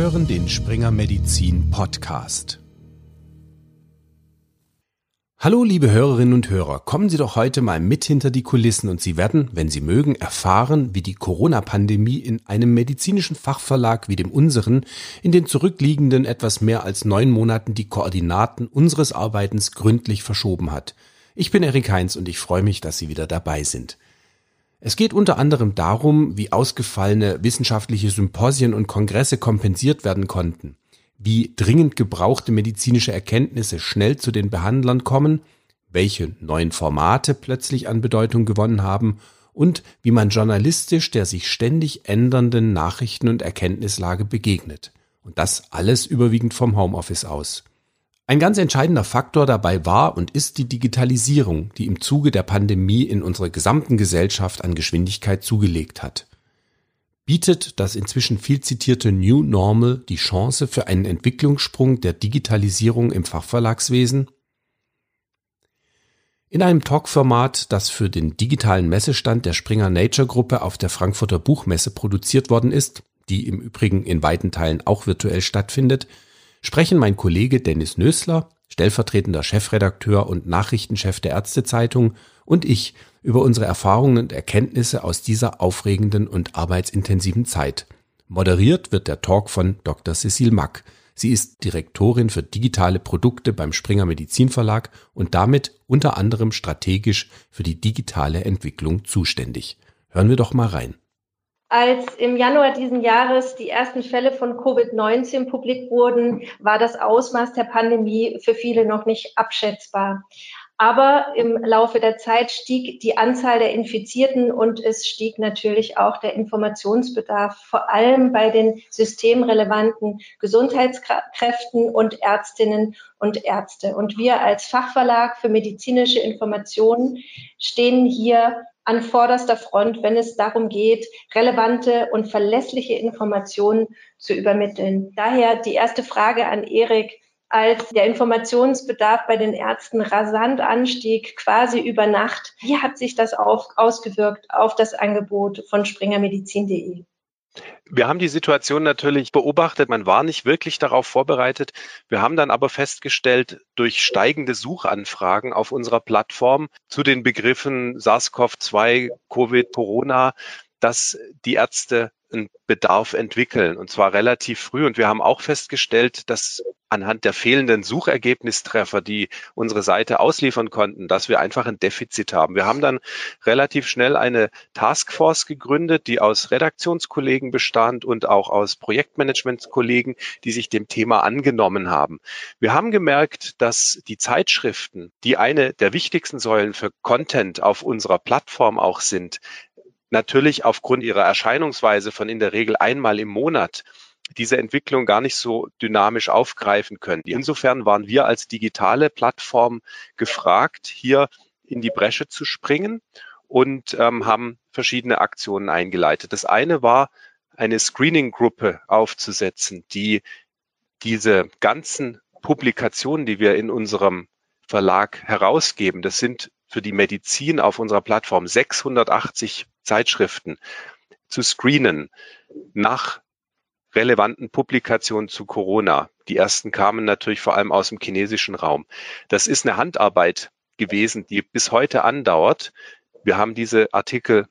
hören den Springer Medizin Podcast. Hallo liebe Hörerinnen und Hörer, kommen Sie doch heute mal mit hinter die Kulissen und Sie werden, wenn Sie mögen, erfahren, wie die Corona-Pandemie in einem medizinischen Fachverlag wie dem unseren in den zurückliegenden etwas mehr als neun Monaten die Koordinaten unseres Arbeitens gründlich verschoben hat. Ich bin Erik Heinz und ich freue mich, dass Sie wieder dabei sind. Es geht unter anderem darum, wie ausgefallene wissenschaftliche Symposien und Kongresse kompensiert werden konnten, wie dringend gebrauchte medizinische Erkenntnisse schnell zu den Behandlern kommen, welche neuen Formate plötzlich an Bedeutung gewonnen haben und wie man journalistisch der sich ständig ändernden Nachrichten- und Erkenntnislage begegnet. Und das alles überwiegend vom Homeoffice aus. Ein ganz entscheidender Faktor dabei war und ist die Digitalisierung, die im Zuge der Pandemie in unserer gesamten Gesellschaft an Geschwindigkeit zugelegt hat. Bietet das inzwischen viel zitierte New Normal die Chance für einen Entwicklungssprung der Digitalisierung im Fachverlagswesen? In einem Talkformat, das für den digitalen Messestand der Springer Nature Gruppe auf der Frankfurter Buchmesse produziert worden ist, die im Übrigen in weiten Teilen auch virtuell stattfindet, sprechen mein Kollege Dennis Nösler, stellvertretender Chefredakteur und Nachrichtenchef der Ärztezeitung, und ich über unsere Erfahrungen und Erkenntnisse aus dieser aufregenden und arbeitsintensiven Zeit. Moderiert wird der Talk von Dr. Cecile Mack. Sie ist Direktorin für digitale Produkte beim Springer Medizinverlag und damit unter anderem strategisch für die digitale Entwicklung zuständig. Hören wir doch mal rein. Als im Januar diesen Jahres die ersten Fälle von Covid-19 publik wurden, war das Ausmaß der Pandemie für viele noch nicht abschätzbar. Aber im Laufe der Zeit stieg die Anzahl der Infizierten und es stieg natürlich auch der Informationsbedarf, vor allem bei den systemrelevanten Gesundheitskräften und Ärztinnen und Ärzte. Und wir als Fachverlag für medizinische Informationen stehen hier an vorderster Front, wenn es darum geht, relevante und verlässliche Informationen zu übermitteln. Daher die erste Frage an Erik. Als der Informationsbedarf bei den Ärzten rasant anstieg, quasi über Nacht, wie hat sich das auf, ausgewirkt auf das Angebot von springermedizin.de? Wir haben die Situation natürlich beobachtet. Man war nicht wirklich darauf vorbereitet. Wir haben dann aber festgestellt, durch steigende Suchanfragen auf unserer Plattform zu den Begriffen SARS-CoV-2, Covid, Corona, dass die Ärzte einen Bedarf entwickeln und zwar relativ früh. Und wir haben auch festgestellt, dass anhand der fehlenden Suchergebnistreffer, die unsere Seite ausliefern konnten, dass wir einfach ein Defizit haben. Wir haben dann relativ schnell eine Taskforce gegründet, die aus Redaktionskollegen bestand und auch aus Projektmanagementskollegen, die sich dem Thema angenommen haben. Wir haben gemerkt, dass die Zeitschriften, die eine der wichtigsten Säulen für Content auf unserer Plattform auch sind, natürlich aufgrund ihrer Erscheinungsweise von in der Regel einmal im Monat diese Entwicklung gar nicht so dynamisch aufgreifen können. Insofern waren wir als digitale Plattform gefragt, hier in die Bresche zu springen und ähm, haben verschiedene Aktionen eingeleitet. Das eine war, eine Screening-Gruppe aufzusetzen, die diese ganzen Publikationen, die wir in unserem Verlag herausgeben, das sind für die Medizin auf unserer Plattform 680 Zeitschriften zu screenen nach relevanten Publikationen zu Corona. Die ersten kamen natürlich vor allem aus dem chinesischen Raum. Das ist eine Handarbeit gewesen, die bis heute andauert. Wir haben diese Artikel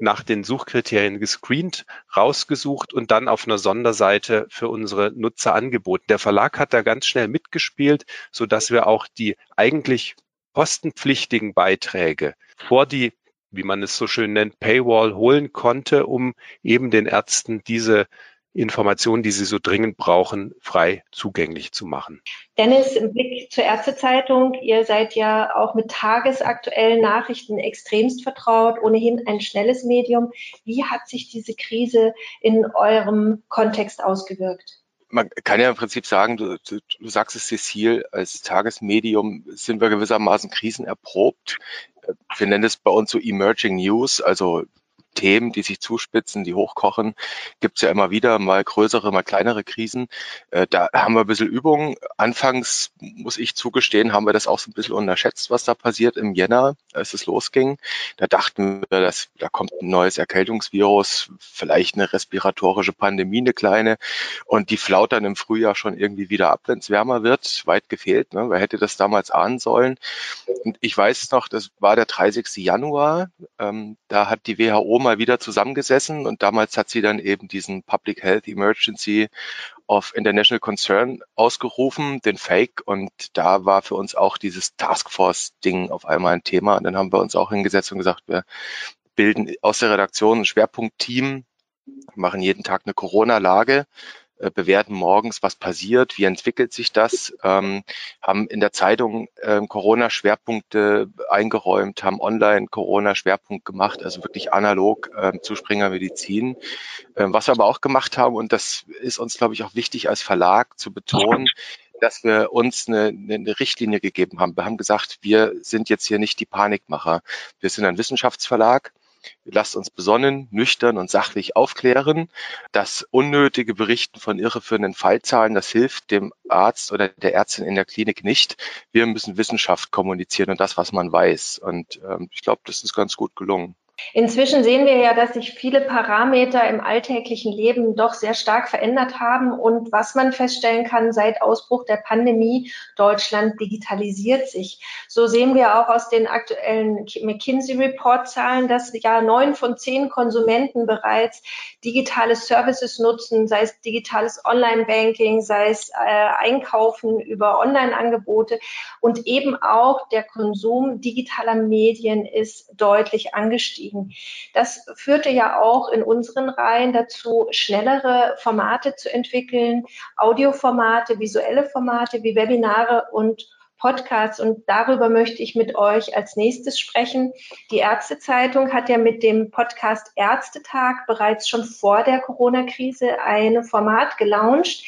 nach den Suchkriterien gescreent, rausgesucht und dann auf einer Sonderseite für unsere Nutzer angeboten. Der Verlag hat da ganz schnell mitgespielt, so dass wir auch die eigentlich kostenpflichtigen Beiträge vor die wie man es so schön nennt, Paywall holen konnte, um eben den Ärzten diese Informationen, die sie so dringend brauchen, frei zugänglich zu machen. Dennis, im Blick zur Ärztezeitung, ihr seid ja auch mit tagesaktuellen Nachrichten extremst vertraut, ohnehin ein schnelles Medium. Wie hat sich diese Krise in eurem Kontext ausgewirkt? Man kann ja im Prinzip sagen, du, du, du sagst es Cecil, als Tagesmedium sind wir gewissermaßen krisenerprobt. Wir nennen es bei uns so Emerging News, also Themen, die sich zuspitzen, die hochkochen, gibt's ja immer wieder mal größere, mal kleinere Krisen. Äh, da haben wir ein bisschen Übung. Anfangs, muss ich zugestehen, haben wir das auch so ein bisschen unterschätzt, was da passiert im Jänner, als es losging. Da dachten wir, dass da kommt ein neues Erkältungsvirus, vielleicht eine respiratorische Pandemie, eine kleine, und die flaut dann im Frühjahr schon irgendwie wieder ab, wenn es wärmer wird. Weit gefehlt. Ne? Wer hätte das damals ahnen sollen? Und ich weiß noch, das war der 30. Januar. Ähm, da hat die WHO mal wieder zusammengesessen und damals hat sie dann eben diesen Public Health Emergency of International Concern ausgerufen, den Fake. Und da war für uns auch dieses Taskforce-Ding auf einmal ein Thema. Und dann haben wir uns auch hingesetzt und gesagt, wir bilden aus der Redaktion ein Schwerpunktteam, machen jeden Tag eine Corona-Lage äh, bewerten morgens, was passiert, wie entwickelt sich das, ähm, haben in der Zeitung äh, Corona-Schwerpunkte eingeräumt, haben online Corona-Schwerpunkt gemacht, also wirklich analog äh, zu Springer Medizin. Äh, was wir aber auch gemacht haben, und das ist uns, glaube ich, auch wichtig als Verlag zu betonen, dass wir uns eine, eine Richtlinie gegeben haben. Wir haben gesagt, wir sind jetzt hier nicht die Panikmacher. Wir sind ein Wissenschaftsverlag Lasst uns besonnen, nüchtern und sachlich aufklären. Das unnötige Berichten von irreführenden Fallzahlen, das hilft dem Arzt oder der Ärztin in der Klinik nicht. Wir müssen Wissenschaft kommunizieren und das, was man weiß. Und ähm, ich glaube, das ist ganz gut gelungen. Inzwischen sehen wir ja, dass sich viele Parameter im alltäglichen Leben doch sehr stark verändert haben. Und was man feststellen kann, seit Ausbruch der Pandemie, Deutschland digitalisiert sich. So sehen wir auch aus den aktuellen McKinsey-Report-Zahlen, dass ja neun von zehn Konsumenten bereits digitale Services nutzen, sei es digitales Online-Banking, sei es äh, Einkaufen über Online-Angebote. Und eben auch der Konsum digitaler Medien ist deutlich angestiegen liegen. Das führte ja auch in unseren Reihen dazu, schnellere Formate zu entwickeln, Audioformate, visuelle Formate wie Webinare und Podcasts und darüber möchte ich mit euch als nächstes sprechen. Die Ärztezeitung hat ja mit dem Podcast Ärztetag bereits schon vor der Corona-Krise ein Format gelauncht.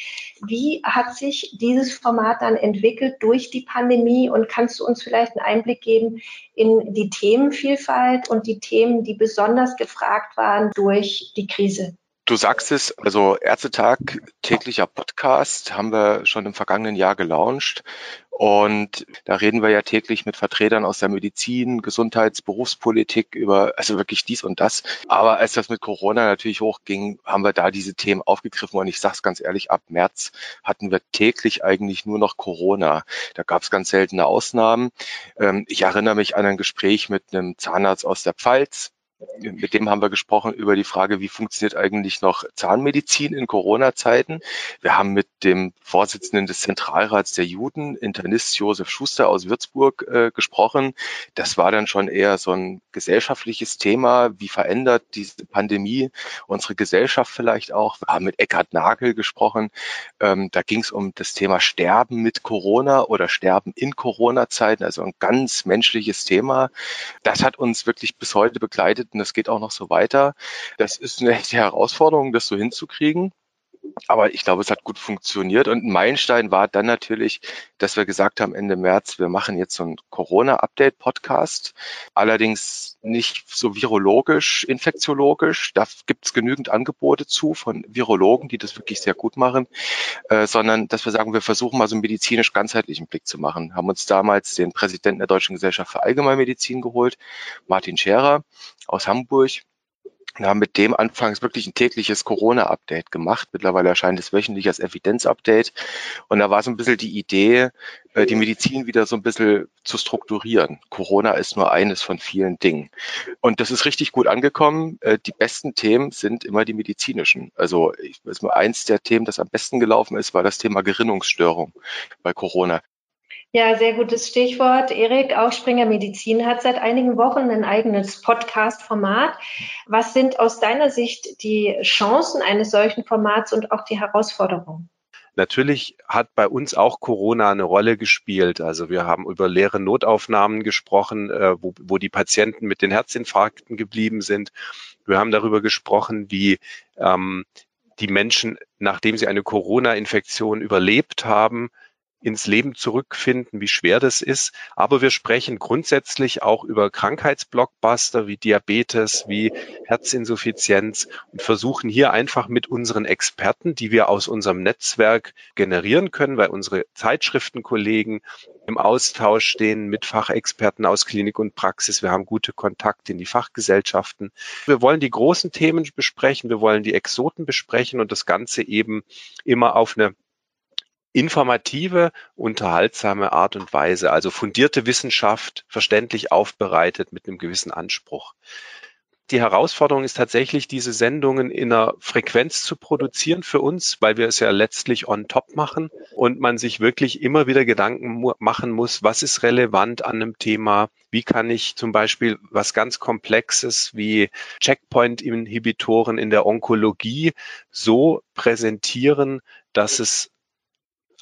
Wie hat sich dieses Format dann entwickelt durch die Pandemie und kannst du uns vielleicht einen Einblick geben in die Themenvielfalt und die Themen, die besonders gefragt waren durch die Krise? Du sagst es, also Ärztetag, täglicher Podcast, haben wir schon im vergangenen Jahr gelauncht. Und da reden wir ja täglich mit Vertretern aus der Medizin, Gesundheits-, Berufspolitik über, also wirklich dies und das. Aber als das mit Corona natürlich hochging, haben wir da diese Themen aufgegriffen. Und ich sage es ganz ehrlich, ab März hatten wir täglich eigentlich nur noch Corona. Da gab es ganz seltene Ausnahmen. Ähm, ich erinnere mich an ein Gespräch mit einem Zahnarzt aus der Pfalz, mit dem haben wir gesprochen über die Frage, wie funktioniert eigentlich noch Zahnmedizin in Corona-Zeiten. Wir haben mit dem Vorsitzenden des Zentralrats der Juden, Internist Josef Schuster aus Würzburg, äh, gesprochen. Das war dann schon eher so ein gesellschaftliches Thema. Wie verändert diese Pandemie unsere Gesellschaft vielleicht auch? Wir haben mit Eckhard Nagel gesprochen. Ähm, da ging es um das Thema Sterben mit Corona oder Sterben in Corona-Zeiten, also ein ganz menschliches Thema. Das hat uns wirklich bis heute begleitet und das geht auch noch so weiter. Das ist eine echte Herausforderung, das so hinzukriegen. Aber ich glaube, es hat gut funktioniert. Und ein Meilenstein war dann natürlich, dass wir gesagt haben Ende März, wir machen jetzt so einen Corona-Update-Podcast. Allerdings nicht so virologisch, infektiologisch. Da gibt es genügend Angebote zu von Virologen, die das wirklich sehr gut machen, äh, sondern dass wir sagen, wir versuchen mal so einen medizinisch ganzheitlichen Blick zu machen. Haben uns damals den Präsidenten der Deutschen Gesellschaft für Allgemeinmedizin geholt, Martin Scherer aus Hamburg wir haben mit dem anfangs wirklich ein tägliches Corona-Update gemacht. Mittlerweile erscheint es wöchentlich als Evidenz-Update. Und da war so ein bisschen die Idee, äh, die Medizin wieder so ein bisschen zu strukturieren. Corona ist nur eines von vielen Dingen. Und das ist richtig gut angekommen. Äh, die besten Themen sind immer die medizinischen. Also ich, eins der Themen, das am besten gelaufen ist, war das Thema Gerinnungsstörung bei Corona. Ja, sehr gutes Stichwort. Erik, auch Springer Medizin hat seit einigen Wochen ein eigenes Podcast-Format. Was sind aus deiner Sicht die Chancen eines solchen Formats und auch die Herausforderungen? Natürlich hat bei uns auch Corona eine Rolle gespielt. Also wir haben über leere Notaufnahmen gesprochen, äh, wo, wo die Patienten mit den Herzinfarkten geblieben sind. Wir haben darüber gesprochen, wie ähm, die Menschen, nachdem sie eine Corona-Infektion überlebt haben, ins Leben zurückfinden, wie schwer das ist. Aber wir sprechen grundsätzlich auch über Krankheitsblockbuster wie Diabetes, wie Herzinsuffizienz und versuchen hier einfach mit unseren Experten, die wir aus unserem Netzwerk generieren können, weil unsere Zeitschriftenkollegen im Austausch stehen mit Fachexperten aus Klinik und Praxis. Wir haben gute Kontakte in die Fachgesellschaften. Wir wollen die großen Themen besprechen, wir wollen die Exoten besprechen und das Ganze eben immer auf eine informative, unterhaltsame Art und Weise, also fundierte Wissenschaft, verständlich aufbereitet mit einem gewissen Anspruch. Die Herausforderung ist tatsächlich, diese Sendungen in einer Frequenz zu produzieren für uns, weil wir es ja letztlich on top machen und man sich wirklich immer wieder Gedanken machen muss, was ist relevant an einem Thema, wie kann ich zum Beispiel was ganz Komplexes wie Checkpoint-Inhibitoren in der Onkologie so präsentieren, dass es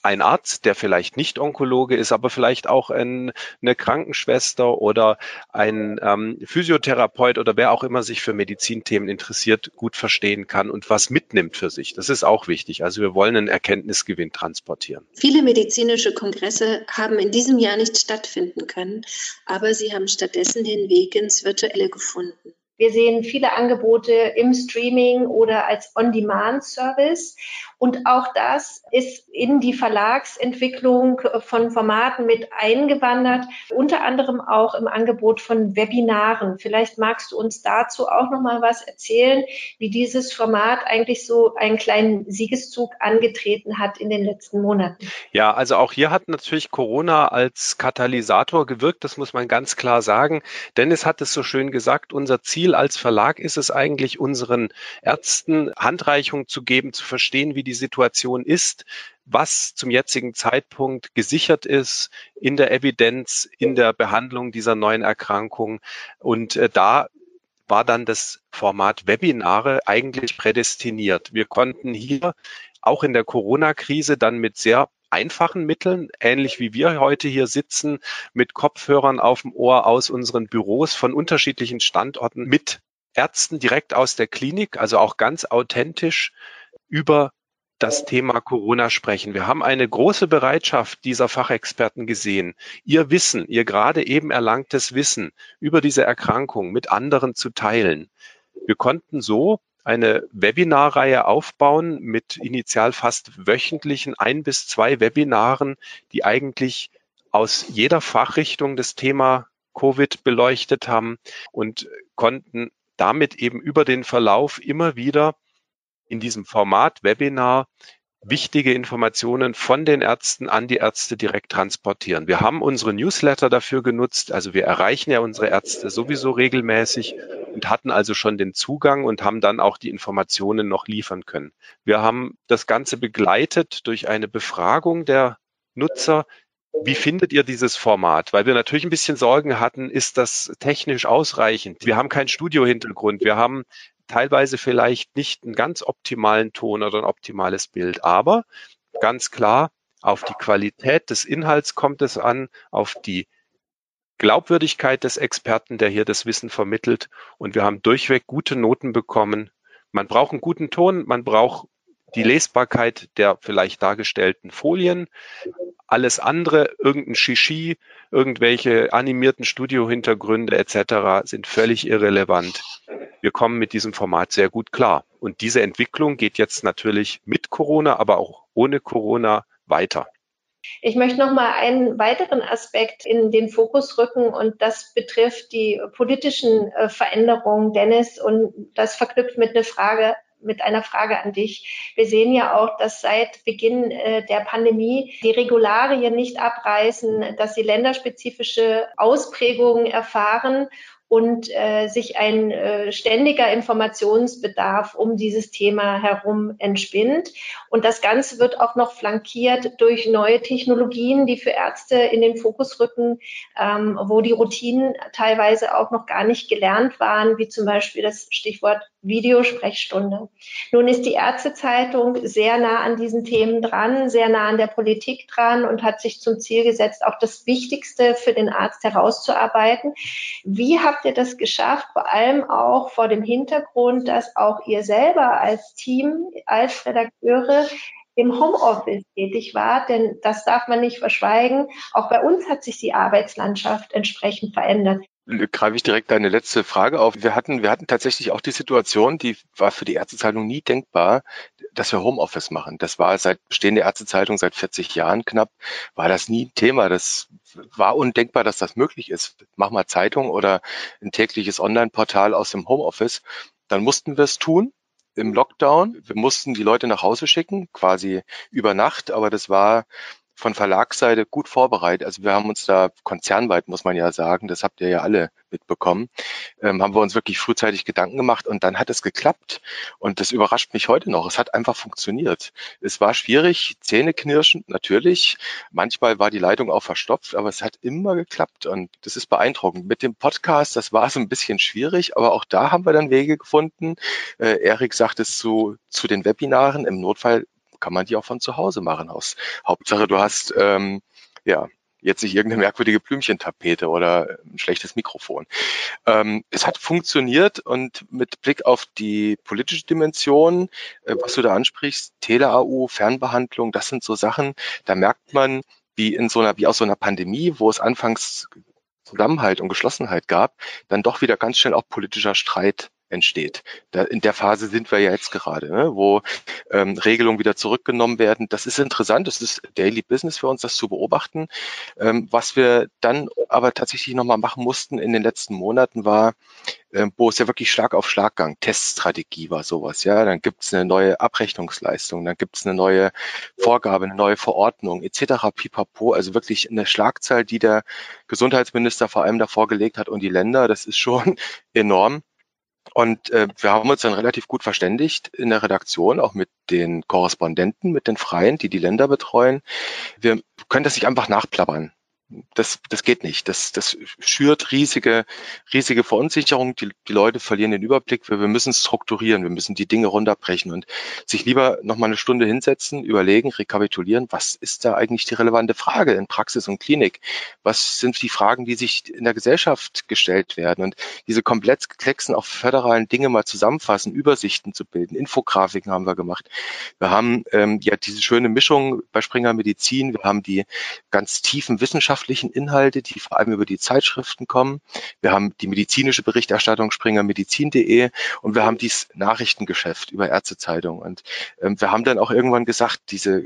ein Arzt, der vielleicht nicht Onkologe ist, aber vielleicht auch ein, eine Krankenschwester oder ein ähm, Physiotherapeut oder wer auch immer sich für Medizinthemen interessiert, gut verstehen kann und was mitnimmt für sich. Das ist auch wichtig. Also wir wollen einen Erkenntnisgewinn transportieren. Viele medizinische Kongresse haben in diesem Jahr nicht stattfinden können, aber sie haben stattdessen den Weg ins Virtuelle gefunden. Wir sehen viele Angebote im Streaming oder als On-Demand-Service. Und auch das ist in die Verlagsentwicklung von Formaten mit eingewandert, unter anderem auch im Angebot von Webinaren. Vielleicht magst du uns dazu auch noch mal was erzählen, wie dieses Format eigentlich so einen kleinen Siegeszug angetreten hat in den letzten Monaten. Ja, also auch hier hat natürlich Corona als Katalysator gewirkt, das muss man ganz klar sagen. Dennis hat es so schön gesagt, unser Ziel als Verlag ist es eigentlich, unseren Ärzten Handreichung zu geben, zu verstehen, wie die Situation ist, was zum jetzigen Zeitpunkt gesichert ist in der Evidenz, in der Behandlung dieser neuen Erkrankung. Und äh, da war dann das Format Webinare eigentlich prädestiniert. Wir konnten hier auch in der Corona-Krise dann mit sehr einfachen Mitteln, ähnlich wie wir heute hier sitzen, mit Kopfhörern auf dem Ohr aus unseren Büros von unterschiedlichen Standorten mit Ärzten direkt aus der Klinik, also auch ganz authentisch über das Thema Corona sprechen. Wir haben eine große Bereitschaft dieser Fachexperten gesehen, ihr Wissen, ihr gerade eben erlangtes Wissen über diese Erkrankung mit anderen zu teilen. Wir konnten so eine Webinarreihe aufbauen mit initial fast wöchentlichen ein bis zwei Webinaren, die eigentlich aus jeder Fachrichtung das Thema Covid beleuchtet haben und konnten damit eben über den Verlauf immer wieder in diesem Format Webinar wichtige Informationen von den Ärzten an die Ärzte direkt transportieren. Wir haben unsere Newsletter dafür genutzt, also wir erreichen ja unsere Ärzte sowieso regelmäßig und hatten also schon den Zugang und haben dann auch die Informationen noch liefern können. Wir haben das Ganze begleitet durch eine Befragung der Nutzer, wie findet ihr dieses Format? Weil wir natürlich ein bisschen Sorgen hatten, ist das technisch ausreichend? Wir haben keinen Studiohintergrund. Wir haben teilweise vielleicht nicht einen ganz optimalen Ton oder ein optimales Bild, aber ganz klar, auf die Qualität des Inhalts kommt es an, auf die Glaubwürdigkeit des Experten, der hier das Wissen vermittelt. Und wir haben durchweg gute Noten bekommen. Man braucht einen guten Ton, man braucht die Lesbarkeit der vielleicht dargestellten Folien. Alles andere, irgendein Shishi, irgendwelche animierten Studiohintergründe etc. sind völlig irrelevant. Wir kommen mit diesem Format sehr gut klar. Und diese Entwicklung geht jetzt natürlich mit Corona, aber auch ohne Corona weiter. Ich möchte noch mal einen weiteren Aspekt in den Fokus rücken und das betrifft die politischen äh, Veränderungen, Dennis, und das verknüpft mit einer Frage mit einer Frage an dich. Wir sehen ja auch, dass seit Beginn äh, der Pandemie die Regularien nicht abreißen, dass sie länderspezifische Ausprägungen erfahren und äh, sich ein äh, ständiger Informationsbedarf um dieses Thema herum entspinnt. Und das Ganze wird auch noch flankiert durch neue Technologien, die für Ärzte in den Fokus rücken, ähm, wo die Routinen teilweise auch noch gar nicht gelernt waren, wie zum Beispiel das Stichwort Videosprechstunde. Nun ist die Ärztezeitung sehr nah an diesen Themen dran, sehr nah an der Politik dran und hat sich zum Ziel gesetzt, auch das Wichtigste für den Arzt herauszuarbeiten. Wie habt ihr das geschafft, vor allem auch vor dem Hintergrund, dass auch ihr selber als Team, als Redakteure im Homeoffice tätig war, denn das darf man nicht verschweigen. Auch bei uns hat sich die Arbeitslandschaft entsprechend verändert greife ich direkt deine letzte Frage auf. Wir hatten, wir hatten tatsächlich auch die Situation, die war für die Ärztezeitung nie denkbar, dass wir Homeoffice machen. Das war seit Bestehen Ärztezeitung seit 40 Jahren knapp, war das nie ein Thema. Das war undenkbar, dass das möglich ist. Mach mal Zeitung oder ein tägliches Online-Portal aus dem Homeoffice. Dann mussten wir es tun im Lockdown. Wir mussten die Leute nach Hause schicken, quasi über Nacht, aber das war von Verlagsseite gut vorbereitet. Also wir haben uns da konzernweit, muss man ja sagen, das habt ihr ja alle mitbekommen, ähm, haben wir uns wirklich frühzeitig Gedanken gemacht und dann hat es geklappt. Und das überrascht mich heute noch. Es hat einfach funktioniert. Es war schwierig, zähneknirschend natürlich. Manchmal war die Leitung auch verstopft, aber es hat immer geklappt und das ist beeindruckend. Mit dem Podcast, das war so ein bisschen schwierig, aber auch da haben wir dann Wege gefunden. Äh, Erik sagt es zu, zu den Webinaren. Im Notfall kann man die auch von zu Hause machen aus. Hauptsache, du hast ähm, ja jetzt nicht irgendeine merkwürdige Blümchentapete oder ein schlechtes Mikrofon. Ähm, es hat funktioniert und mit Blick auf die politische Dimension, äh, was du da ansprichst, Tele-AU, Fernbehandlung, das sind so Sachen, da merkt man, wie in so einer, wie aus so einer Pandemie, wo es anfangs Zusammenhalt und Geschlossenheit gab, dann doch wieder ganz schnell auch politischer Streit entsteht. Da, in der Phase sind wir ja jetzt gerade, ne, wo ähm, Regelungen wieder zurückgenommen werden. Das ist interessant, das ist Daily Business für uns, das zu beobachten. Ähm, was wir dann aber tatsächlich nochmal machen mussten in den letzten Monaten war, ähm, wo es ja wirklich Schlag auf Schlag gang. Teststrategie war sowas, ja. Dann gibt es eine neue Abrechnungsleistung, dann gibt es eine neue Vorgabe, eine neue Verordnung etc. Pipapo. Also wirklich eine Schlagzahl, die der Gesundheitsminister vor allem davor gelegt hat und die Länder. Das ist schon enorm. Und äh, wir haben uns dann relativ gut verständigt in der Redaktion, auch mit den Korrespondenten, mit den Freien, die die Länder betreuen. Wir können das nicht einfach nachplappern das, das geht nicht. Das, das schürt riesige, riesige Verunsicherung. Die, die Leute verlieren den Überblick. Wir, wir müssen strukturieren. Wir müssen die Dinge runterbrechen und sich lieber noch mal eine Stunde hinsetzen, überlegen, rekapitulieren. Was ist da eigentlich die relevante Frage in Praxis und Klinik? Was sind die Fragen, die sich in der Gesellschaft gestellt werden? Und diese komplexen, auch föderalen Dinge mal zusammenfassen, Übersichten zu bilden. Infografiken haben wir gemacht. Wir haben ähm, ja diese schöne Mischung bei Springer Medizin. Wir haben die ganz tiefen Wissenschaften wissenschaftlichen Inhalte, die vor allem über die Zeitschriften kommen. Wir haben die medizinische Berichterstattung springermedizin.de und wir haben dieses Nachrichtengeschäft über Ärztezeitung. Und ähm, wir haben dann auch irgendwann gesagt, diese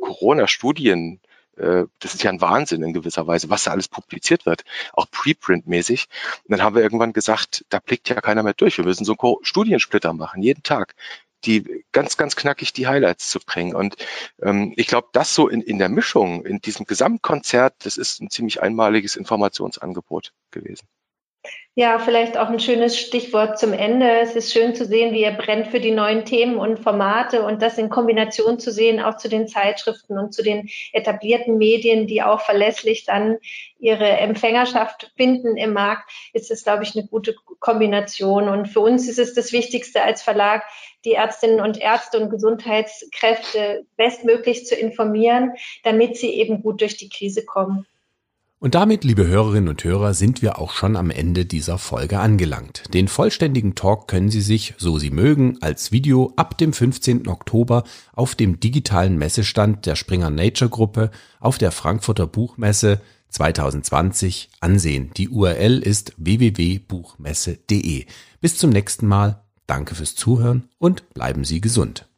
Corona-Studien, äh, das ist ja ein Wahnsinn in gewisser Weise, was da alles publiziert wird, auch Preprint-mäßig. Und dann haben wir irgendwann gesagt, da blickt ja keiner mehr durch. Wir müssen so einen Studiensplitter machen, jeden Tag die ganz, ganz knackig die Highlights zu bringen. Und ähm, ich glaube, das so in, in der Mischung, in diesem Gesamtkonzert, das ist ein ziemlich einmaliges Informationsangebot gewesen. Ja, vielleicht auch ein schönes Stichwort zum Ende. Es ist schön zu sehen, wie ihr brennt für die neuen Themen und Formate und das in Kombination zu sehen, auch zu den Zeitschriften und zu den etablierten Medien, die auch verlässlich dann ihre Empfängerschaft finden im Markt, ist es, glaube ich, eine gute Kombination. Und für uns ist es das Wichtigste als Verlag, die Ärztinnen und Ärzte und Gesundheitskräfte bestmöglich zu informieren, damit sie eben gut durch die Krise kommen. Und damit, liebe Hörerinnen und Hörer, sind wir auch schon am Ende dieser Folge angelangt. Den vollständigen Talk können Sie sich, so Sie mögen, als Video ab dem 15. Oktober auf dem digitalen Messestand der Springer Nature Gruppe auf der Frankfurter Buchmesse 2020 ansehen. Die URL ist www.buchmesse.de. Bis zum nächsten Mal. Danke fürs Zuhören und bleiben Sie gesund.